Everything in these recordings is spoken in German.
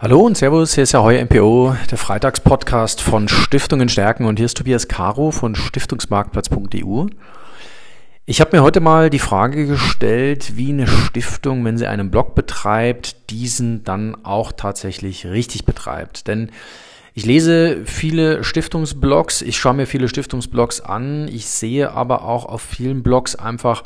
Hallo und Servus, hier ist ja heuer MPO, der Freitagspodcast von Stiftungen stärken und hier ist Tobias Caro von Stiftungsmarktplatz.eu. Ich habe mir heute mal die Frage gestellt, wie eine Stiftung, wenn sie einen Blog betreibt, diesen dann auch tatsächlich richtig betreibt. Denn ich lese viele Stiftungsblogs, ich schaue mir viele Stiftungsblogs an, ich sehe aber auch auf vielen Blogs einfach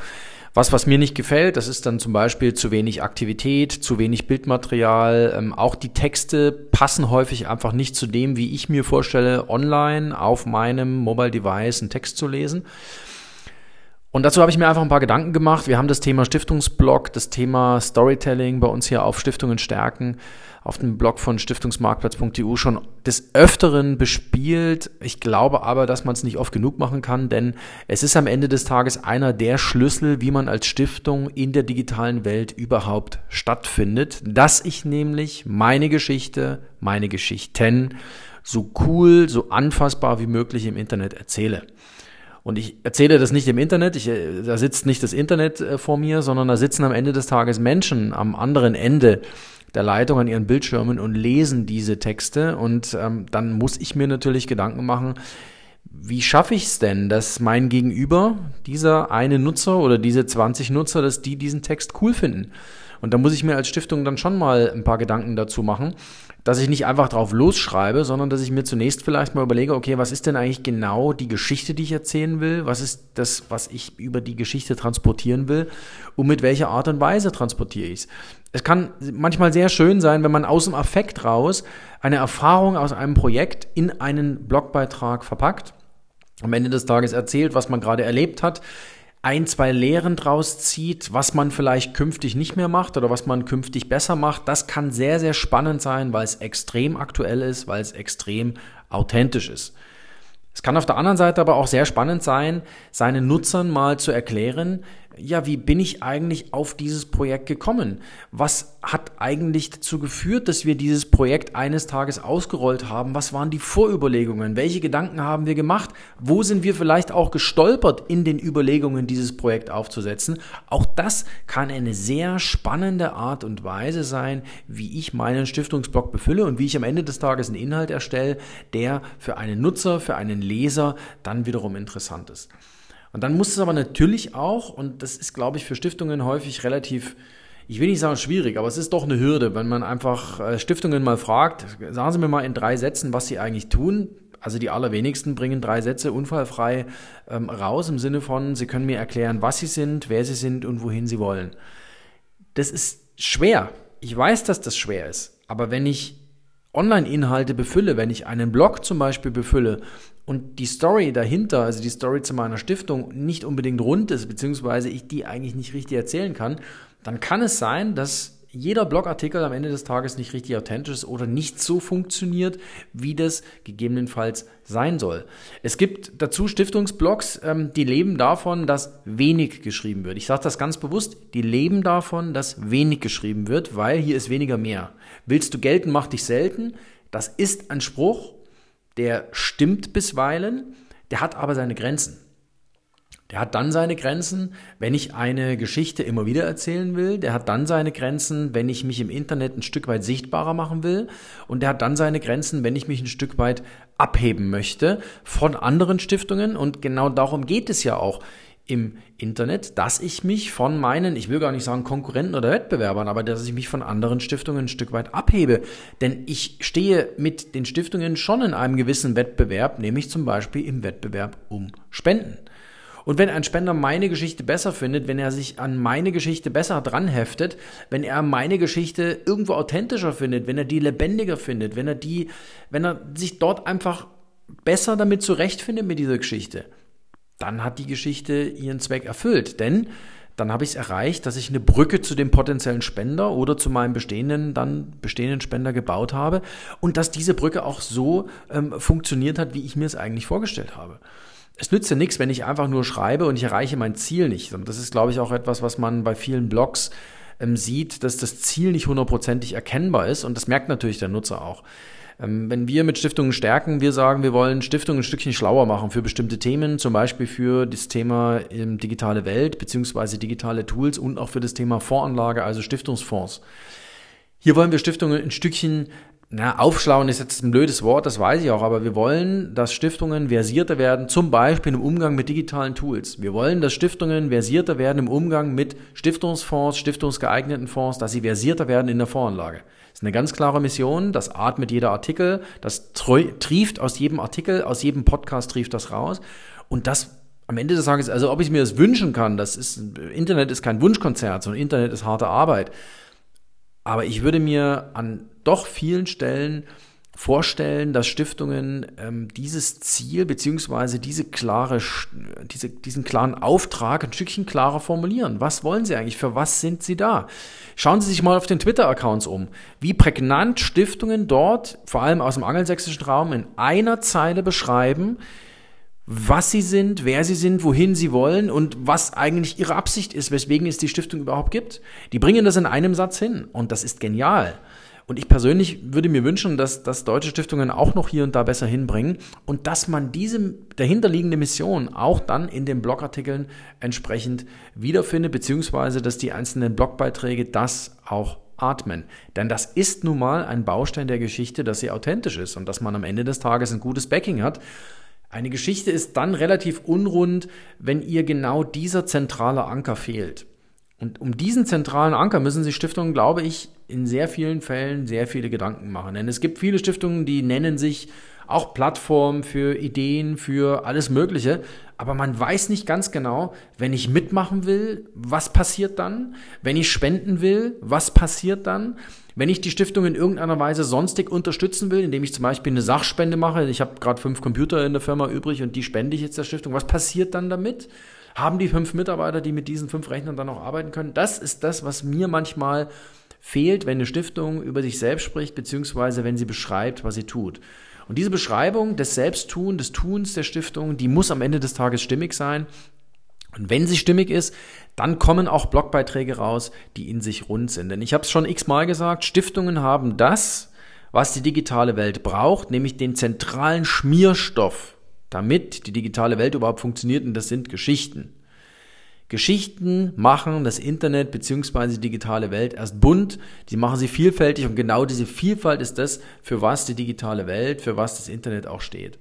was, was mir nicht gefällt, das ist dann zum Beispiel zu wenig Aktivität, zu wenig Bildmaterial. Ähm, auch die Texte passen häufig einfach nicht zu dem, wie ich mir vorstelle, online auf meinem Mobile Device einen Text zu lesen. Und dazu habe ich mir einfach ein paar Gedanken gemacht. Wir haben das Thema Stiftungsblog, das Thema Storytelling bei uns hier auf Stiftungen stärken, auf dem Blog von stiftungsmarktplatz.eu schon des Öfteren bespielt. Ich glaube aber, dass man es nicht oft genug machen kann, denn es ist am Ende des Tages einer der Schlüssel, wie man als Stiftung in der digitalen Welt überhaupt stattfindet, dass ich nämlich meine Geschichte, meine Geschichten so cool, so anfassbar wie möglich im Internet erzähle. Und ich erzähle das nicht im Internet, ich, äh, da sitzt nicht das Internet äh, vor mir, sondern da sitzen am Ende des Tages Menschen am anderen Ende der Leitung an ihren Bildschirmen und lesen diese Texte. Und ähm, dann muss ich mir natürlich Gedanken machen, wie schaffe ich es denn, dass mein Gegenüber, dieser eine Nutzer oder diese 20 Nutzer, dass die diesen Text cool finden? Und da muss ich mir als Stiftung dann schon mal ein paar Gedanken dazu machen, dass ich nicht einfach drauf losschreibe, sondern dass ich mir zunächst vielleicht mal überlege, okay, was ist denn eigentlich genau die Geschichte, die ich erzählen will? Was ist das, was ich über die Geschichte transportieren will? Und mit welcher Art und Weise transportiere ich es? Es kann manchmal sehr schön sein, wenn man aus dem Affekt raus eine Erfahrung aus einem Projekt in einen Blogbeitrag verpackt, am Ende des Tages erzählt, was man gerade erlebt hat, ein, zwei Lehren draus zieht, was man vielleicht künftig nicht mehr macht oder was man künftig besser macht. Das kann sehr, sehr spannend sein, weil es extrem aktuell ist, weil es extrem authentisch ist. Es kann auf der anderen Seite aber auch sehr spannend sein, seinen Nutzern mal zu erklären, ja, wie bin ich eigentlich auf dieses Projekt gekommen? Was hat eigentlich dazu geführt, dass wir dieses Projekt eines Tages ausgerollt haben? Was waren die Vorüberlegungen? Welche Gedanken haben wir gemacht? Wo sind wir vielleicht auch gestolpert in den Überlegungen, dieses Projekt aufzusetzen? Auch das kann eine sehr spannende Art und Weise sein, wie ich meinen Stiftungsblog befülle und wie ich am Ende des Tages einen Inhalt erstelle, der für einen Nutzer, für einen Leser dann wiederum interessant ist. Und dann muss es aber natürlich auch, und das ist, glaube ich, für Stiftungen häufig relativ, ich will nicht sagen schwierig, aber es ist doch eine Hürde, wenn man einfach äh, Stiftungen mal fragt, sagen Sie mir mal in drei Sätzen, was Sie eigentlich tun. Also die allerwenigsten bringen drei Sätze unfallfrei ähm, raus im Sinne von, sie können mir erklären, was sie sind, wer sie sind und wohin sie wollen. Das ist schwer. Ich weiß, dass das schwer ist. Aber wenn ich Online-Inhalte befülle, wenn ich einen Blog zum Beispiel befülle und die Story dahinter, also die Story zu meiner Stiftung, nicht unbedingt rund ist, beziehungsweise ich die eigentlich nicht richtig erzählen kann, dann kann es sein, dass jeder Blogartikel am Ende des Tages nicht richtig authentisch ist oder nicht so funktioniert, wie das gegebenenfalls sein soll. Es gibt dazu Stiftungsblogs, ähm, die leben davon, dass wenig geschrieben wird. Ich sage das ganz bewusst, die leben davon, dass wenig geschrieben wird, weil hier ist weniger mehr. Willst du gelten, mach dich selten. Das ist ein Spruch, der stimmt bisweilen, der hat aber seine Grenzen. Der hat dann seine Grenzen, wenn ich eine Geschichte immer wieder erzählen will. Der hat dann seine Grenzen, wenn ich mich im Internet ein Stück weit sichtbarer machen will. Und der hat dann seine Grenzen, wenn ich mich ein Stück weit abheben möchte von anderen Stiftungen. Und genau darum geht es ja auch im Internet, dass ich mich von meinen, ich will gar nicht sagen Konkurrenten oder Wettbewerbern, aber dass ich mich von anderen Stiftungen ein Stück weit abhebe. Denn ich stehe mit den Stiftungen schon in einem gewissen Wettbewerb, nämlich zum Beispiel im Wettbewerb um Spenden. Und wenn ein Spender meine Geschichte besser findet, wenn er sich an meine Geschichte besser dran heftet, wenn er meine Geschichte irgendwo authentischer findet, wenn er die lebendiger findet, wenn er die, wenn er sich dort einfach besser damit zurechtfindet mit dieser Geschichte, dann hat die Geschichte ihren Zweck erfüllt. Denn dann habe ich es erreicht, dass ich eine Brücke zu dem potenziellen Spender oder zu meinem bestehenden, dann bestehenden Spender gebaut habe und dass diese Brücke auch so ähm, funktioniert hat, wie ich mir es eigentlich vorgestellt habe es nützt ja nichts, wenn ich einfach nur schreibe und ich erreiche mein Ziel nicht. Und das ist, glaube ich, auch etwas, was man bei vielen Blogs ähm, sieht, dass das Ziel nicht hundertprozentig erkennbar ist. Und das merkt natürlich der Nutzer auch. Ähm, wenn wir mit Stiftungen stärken, wir sagen, wir wollen Stiftungen ein Stückchen schlauer machen für bestimmte Themen, zum Beispiel für das Thema ähm, digitale Welt beziehungsweise digitale Tools und auch für das Thema Voranlage, also Stiftungsfonds Hier wollen wir Stiftungen ein Stückchen na, aufschlauen ist jetzt ein blödes Wort, das weiß ich auch, aber wir wollen, dass Stiftungen versierter werden, zum Beispiel im Umgang mit digitalen Tools. Wir wollen, dass Stiftungen versierter werden im Umgang mit Stiftungsfonds, stiftungsgeeigneten Fonds, dass sie versierter werden in der Voranlage. Das ist eine ganz klare Mission, das atmet jeder Artikel, das trieft aus jedem Artikel, aus jedem Podcast trieft das raus. Und das am Ende des Tages, also ob ich mir das wünschen kann, das ist, Internet ist kein Wunschkonzert, sondern Internet ist harte Arbeit. Aber ich würde mir an doch vielen Stellen vorstellen, dass Stiftungen ähm, dieses Ziel beziehungsweise diese klare, diese, diesen klaren Auftrag ein Stückchen klarer formulieren. Was wollen sie eigentlich? Für was sind sie da? Schauen Sie sich mal auf den Twitter-Accounts um, wie prägnant Stiftungen dort, vor allem aus dem angelsächsischen Raum, in einer Zeile beschreiben, was sie sind, wer sie sind, wohin sie wollen und was eigentlich ihre Absicht ist, weswegen es die Stiftung überhaupt gibt. Die bringen das in einem Satz hin und das ist genial. Und ich persönlich würde mir wünschen, dass, dass deutsche Stiftungen auch noch hier und da besser hinbringen und dass man diese dahinterliegende Mission auch dann in den Blogartikeln entsprechend wiederfindet, beziehungsweise dass die einzelnen Blogbeiträge das auch atmen. Denn das ist nun mal ein Baustein der Geschichte, dass sie authentisch ist und dass man am Ende des Tages ein gutes Backing hat. Eine Geschichte ist dann relativ unrund, wenn ihr genau dieser zentrale Anker fehlt. Und um diesen zentralen Anker müssen sich Stiftungen, glaube ich, in sehr vielen Fällen sehr viele Gedanken machen. Denn es gibt viele Stiftungen, die nennen sich auch Plattformen für Ideen, für alles Mögliche. Aber man weiß nicht ganz genau, wenn ich mitmachen will, was passiert dann? Wenn ich spenden will, was passiert dann? Wenn ich die Stiftung in irgendeiner Weise sonstig unterstützen will, indem ich zum Beispiel eine Sachspende mache, ich habe gerade fünf Computer in der Firma übrig und die spende ich jetzt der Stiftung, was passiert dann damit? Haben die fünf Mitarbeiter, die mit diesen fünf Rechnern dann auch arbeiten können? Das ist das, was mir manchmal fehlt, wenn eine Stiftung über sich selbst spricht, beziehungsweise wenn sie beschreibt, was sie tut. Und diese Beschreibung des Selbsttun, des Tuns der Stiftung, die muss am Ende des Tages stimmig sein. Und wenn sie stimmig ist, dann kommen auch Blogbeiträge raus, die in sich rund sind. Denn ich habe es schon x-mal gesagt, Stiftungen haben das, was die digitale Welt braucht, nämlich den zentralen Schmierstoff damit die digitale Welt überhaupt funktioniert und das sind Geschichten. Geschichten machen das Internet bzw. die digitale Welt erst bunt, die machen sie vielfältig und genau diese Vielfalt ist das, für was die digitale Welt, für was das Internet auch steht.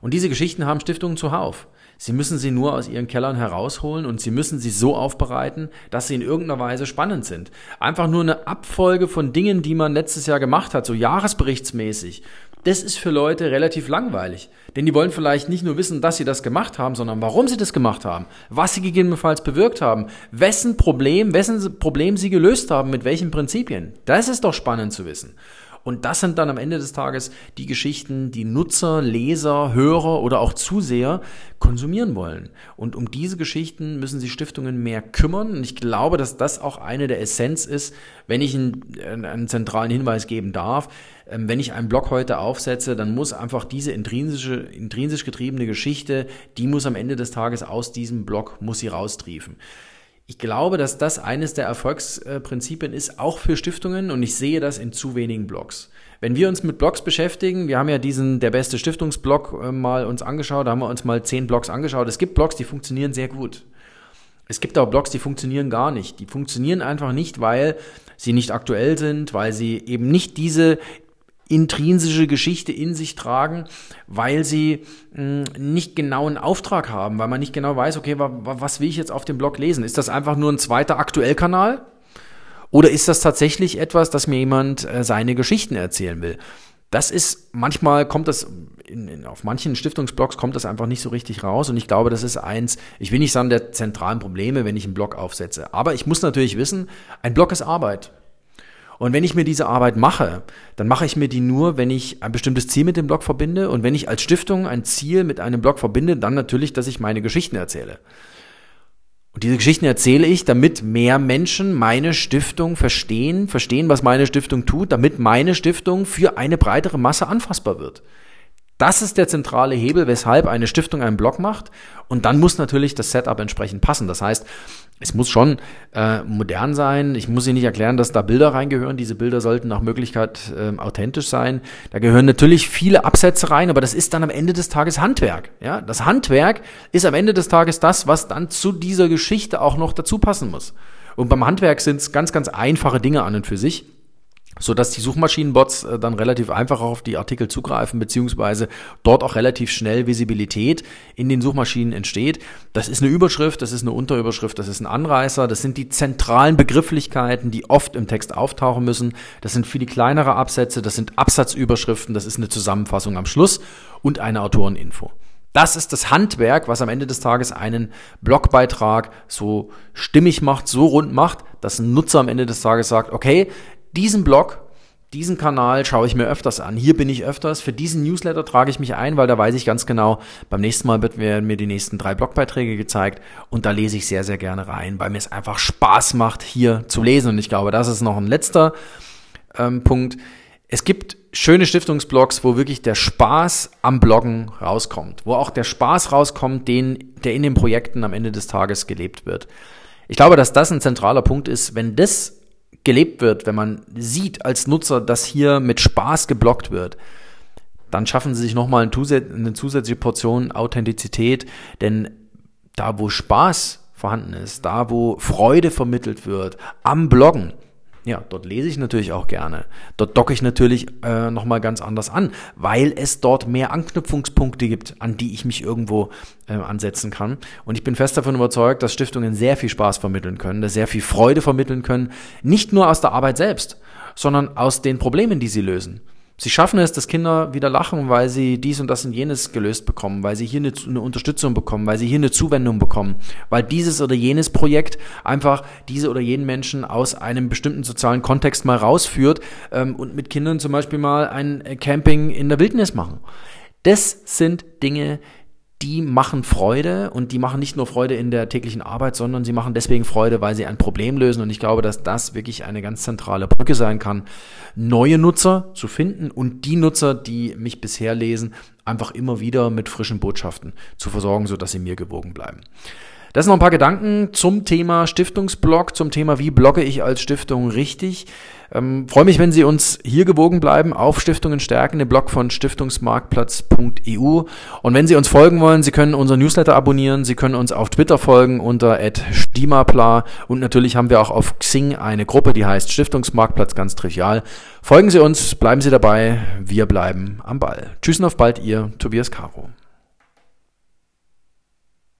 Und diese Geschichten haben Stiftungen zuhauf. Sie müssen sie nur aus ihren Kellern herausholen und sie müssen sie so aufbereiten, dass sie in irgendeiner Weise spannend sind. Einfach nur eine Abfolge von Dingen, die man letztes Jahr gemacht hat, so jahresberichtsmäßig, das ist für Leute relativ langweilig. Denn die wollen vielleicht nicht nur wissen, dass sie das gemacht haben, sondern warum sie das gemacht haben, was sie gegebenenfalls bewirkt haben, wessen Problem, wessen Problem sie gelöst haben, mit welchen Prinzipien. Das ist doch spannend zu wissen. Und das sind dann am Ende des Tages die Geschichten, die Nutzer, Leser, Hörer oder auch Zuseher konsumieren wollen. Und um diese Geschichten müssen sich Stiftungen mehr kümmern. Und ich glaube, dass das auch eine der Essenz ist, wenn ich einen, einen zentralen Hinweis geben darf. Ähm, wenn ich einen Blog heute aufsetze, dann muss einfach diese intrinsische, intrinsisch getriebene Geschichte, die muss am Ende des Tages aus diesem Blog, muss sie raustriefen. Ich glaube, dass das eines der Erfolgsprinzipien ist, auch für Stiftungen, und ich sehe das in zu wenigen Blogs. Wenn wir uns mit Blogs beschäftigen, wir haben ja diesen der beste Stiftungsblog äh, mal uns angeschaut, da haben wir uns mal zehn Blogs angeschaut. Es gibt Blogs, die funktionieren sehr gut. Es gibt auch Blogs, die funktionieren gar nicht. Die funktionieren einfach nicht, weil sie nicht aktuell sind, weil sie eben nicht diese intrinsische Geschichte in sich tragen, weil sie hm, nicht genau einen Auftrag haben, weil man nicht genau weiß, okay, wa, was will ich jetzt auf dem Blog lesen? Ist das einfach nur ein zweiter Aktuellkanal? Oder ist das tatsächlich etwas, dass mir jemand äh, seine Geschichten erzählen will? Das ist, manchmal kommt das, in, in, auf manchen Stiftungsblogs kommt das einfach nicht so richtig raus und ich glaube, das ist eins, ich will nicht sagen, der zentralen Probleme, wenn ich einen Blog aufsetze. Aber ich muss natürlich wissen, ein Blog ist Arbeit. Und wenn ich mir diese Arbeit mache, dann mache ich mir die nur, wenn ich ein bestimmtes Ziel mit dem Blog verbinde. Und wenn ich als Stiftung ein Ziel mit einem Blog verbinde, dann natürlich, dass ich meine Geschichten erzähle. Und diese Geschichten erzähle ich, damit mehr Menschen meine Stiftung verstehen, verstehen, was meine Stiftung tut, damit meine Stiftung für eine breitere Masse anfassbar wird. Das ist der zentrale Hebel, weshalb eine Stiftung einen Blog macht. Und dann muss natürlich das Setup entsprechend passen. Das heißt, es muss schon äh, modern sein. Ich muss Ihnen nicht erklären, dass da Bilder reingehören. Diese Bilder sollten nach Möglichkeit äh, authentisch sein. Da gehören natürlich viele Absätze rein, aber das ist dann am Ende des Tages Handwerk. Ja, das Handwerk ist am Ende des Tages das, was dann zu dieser Geschichte auch noch dazu passen muss. Und beim Handwerk sind es ganz, ganz einfache Dinge an und für sich. So dass die Suchmaschinenbots äh, dann relativ einfach auf die Artikel zugreifen, beziehungsweise dort auch relativ schnell Visibilität in den Suchmaschinen entsteht. Das ist eine Überschrift, das ist eine Unterüberschrift, das ist ein Anreißer, das sind die zentralen Begrifflichkeiten, die oft im Text auftauchen müssen. Das sind viele kleinere Absätze, das sind Absatzüberschriften, das ist eine Zusammenfassung am Schluss und eine Autoreninfo. Das ist das Handwerk, was am Ende des Tages einen Blogbeitrag so stimmig macht, so rund macht, dass ein Nutzer am Ende des Tages sagt, okay, diesen Blog, diesen Kanal schaue ich mir öfters an. Hier bin ich öfters. Für diesen Newsletter trage ich mich ein, weil da weiß ich ganz genau, beim nächsten Mal wird mir die nächsten drei Blogbeiträge gezeigt und da lese ich sehr, sehr gerne rein, weil mir es einfach Spaß macht, hier zu lesen. Und ich glaube, das ist noch ein letzter ähm, Punkt. Es gibt schöne Stiftungsblogs, wo wirklich der Spaß am Bloggen rauskommt, wo auch der Spaß rauskommt, den, der in den Projekten am Ende des Tages gelebt wird. Ich glaube, dass das ein zentraler Punkt ist. Wenn das gelebt wird, wenn man sieht als Nutzer, dass hier mit Spaß geblockt wird, dann schaffen sie sich nochmal eine zusätzliche Portion Authentizität, denn da, wo Spaß vorhanden ist, da, wo Freude vermittelt wird, am Bloggen, ja, dort lese ich natürlich auch gerne. Dort docke ich natürlich äh, nochmal ganz anders an, weil es dort mehr Anknüpfungspunkte gibt, an die ich mich irgendwo äh, ansetzen kann. Und ich bin fest davon überzeugt, dass Stiftungen sehr viel Spaß vermitteln können, dass sehr viel Freude vermitteln können, nicht nur aus der Arbeit selbst, sondern aus den Problemen, die sie lösen. Sie schaffen es, dass Kinder wieder lachen, weil sie dies und das und jenes gelöst bekommen, weil sie hier eine, eine, Unterstützung bekommen, weil sie hier eine Zuwendung bekommen, weil dieses oder jenes Projekt einfach diese oder jenen Menschen aus einem bestimmten sozialen Kontext mal rausführt ähm, und mit Kindern zum Beispiel mal ein Camping in der Wildnis machen. Das sind Dinge, die machen Freude und die machen nicht nur Freude in der täglichen Arbeit, sondern sie machen deswegen Freude, weil sie ein Problem lösen. Und ich glaube, dass das wirklich eine ganz zentrale Brücke sein kann, neue Nutzer zu finden und die Nutzer, die mich bisher lesen, einfach immer wieder mit frischen Botschaften zu versorgen, sodass sie mir gewogen bleiben. Das sind noch ein paar Gedanken zum Thema Stiftungsblog, zum Thema, wie blogge ich als Stiftung richtig. Ähm, freue mich, wenn Sie uns hier gewogen bleiben auf Stiftungen stärken, den Blog von stiftungsmarktplatz.eu. Und wenn Sie uns folgen wollen, Sie können unseren Newsletter abonnieren, Sie können uns auf Twitter folgen unter @stimapla und natürlich haben wir auch auf Xing eine Gruppe, die heißt Stiftungsmarktplatz ganz trivial. Folgen Sie uns, bleiben Sie dabei, wir bleiben am Ball. Tschüss und auf bald, Ihr Tobias Caro.